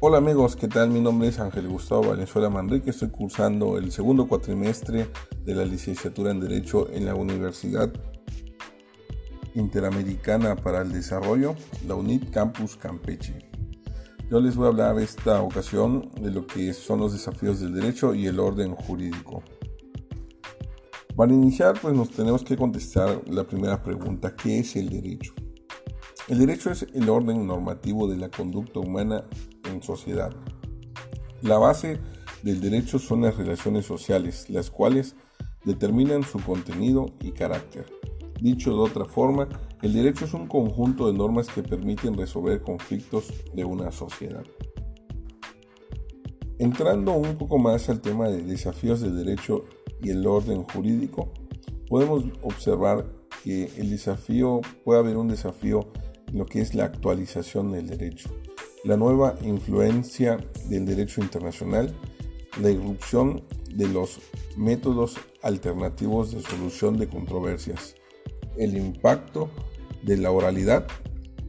Hola amigos, ¿qué tal? Mi nombre es Ángel Gustavo Valenzuela Manrique, estoy cursando el segundo cuatrimestre de la licenciatura en Derecho en la Universidad Interamericana para el Desarrollo, la UNIT Campus Campeche. Yo les voy a hablar esta ocasión de lo que son los desafíos del derecho y el orden jurídico. Para iniciar, pues nos tenemos que contestar la primera pregunta, ¿qué es el derecho? El derecho es el orden normativo de la conducta humana en sociedad. La base del derecho son las relaciones sociales, las cuales determinan su contenido y carácter. Dicho de otra forma, el derecho es un conjunto de normas que permiten resolver conflictos de una sociedad. Entrando un poco más al tema de desafíos del derecho y el orden jurídico, podemos observar que el desafío, puede haber un desafío en lo que es la actualización del derecho, la nueva influencia del derecho internacional, la irrupción de los métodos alternativos de solución de controversias, el impacto de la oralidad,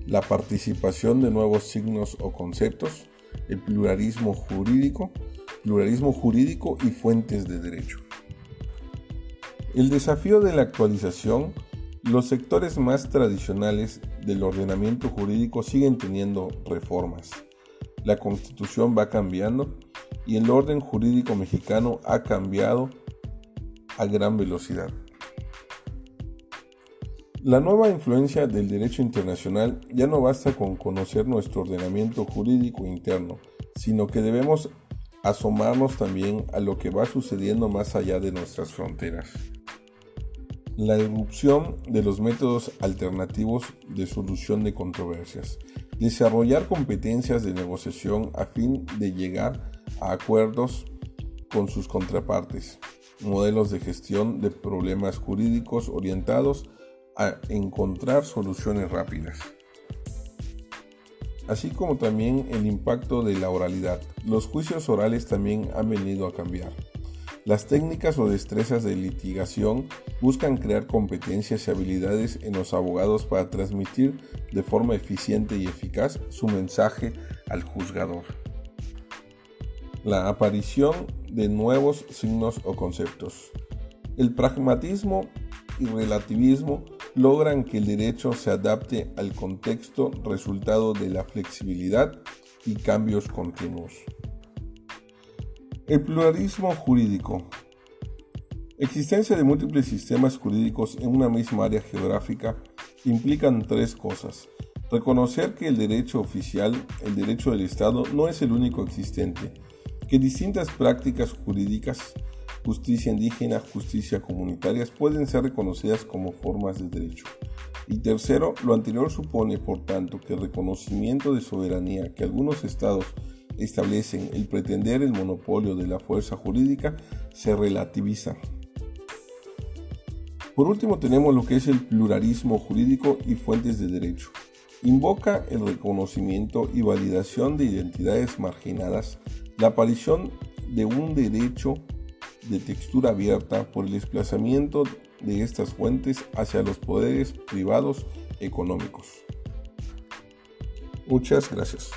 la participación de nuevos signos o conceptos, el pluralismo jurídico, pluralismo jurídico y fuentes de derecho. El desafío de la actualización, los sectores más tradicionales del ordenamiento jurídico siguen teniendo reformas. La constitución va cambiando y el orden jurídico mexicano ha cambiado a gran velocidad. La nueva influencia del derecho internacional ya no basta con conocer nuestro ordenamiento jurídico interno, sino que debemos asomarnos también a lo que va sucediendo más allá de nuestras fronteras la irrupción de los métodos alternativos de solución de controversias, desarrollar competencias de negociación a fin de llegar a acuerdos con sus contrapartes, modelos de gestión de problemas jurídicos orientados a encontrar soluciones rápidas, así como también el impacto de la oralidad. Los juicios orales también han venido a cambiar. Las técnicas o destrezas de litigación buscan crear competencias y habilidades en los abogados para transmitir de forma eficiente y eficaz su mensaje al juzgador. La aparición de nuevos signos o conceptos. El pragmatismo y relativismo logran que el derecho se adapte al contexto resultado de la flexibilidad y cambios continuos. El pluralismo jurídico. Existencia de múltiples sistemas jurídicos en una misma área geográfica implican tres cosas. Reconocer que el derecho oficial, el derecho del Estado, no es el único existente, que distintas prácticas jurídicas, justicia indígena, justicia comunitarias, pueden ser reconocidas como formas de derecho. Y tercero, lo anterior supone, por tanto, que el reconocimiento de soberanía que algunos estados establecen el pretender el monopolio de la fuerza jurídica se relativiza. Por último tenemos lo que es el pluralismo jurídico y fuentes de derecho. Invoca el reconocimiento y validación de identidades marginadas, la aparición de un derecho de textura abierta por el desplazamiento de estas fuentes hacia los poderes privados económicos. Muchas gracias.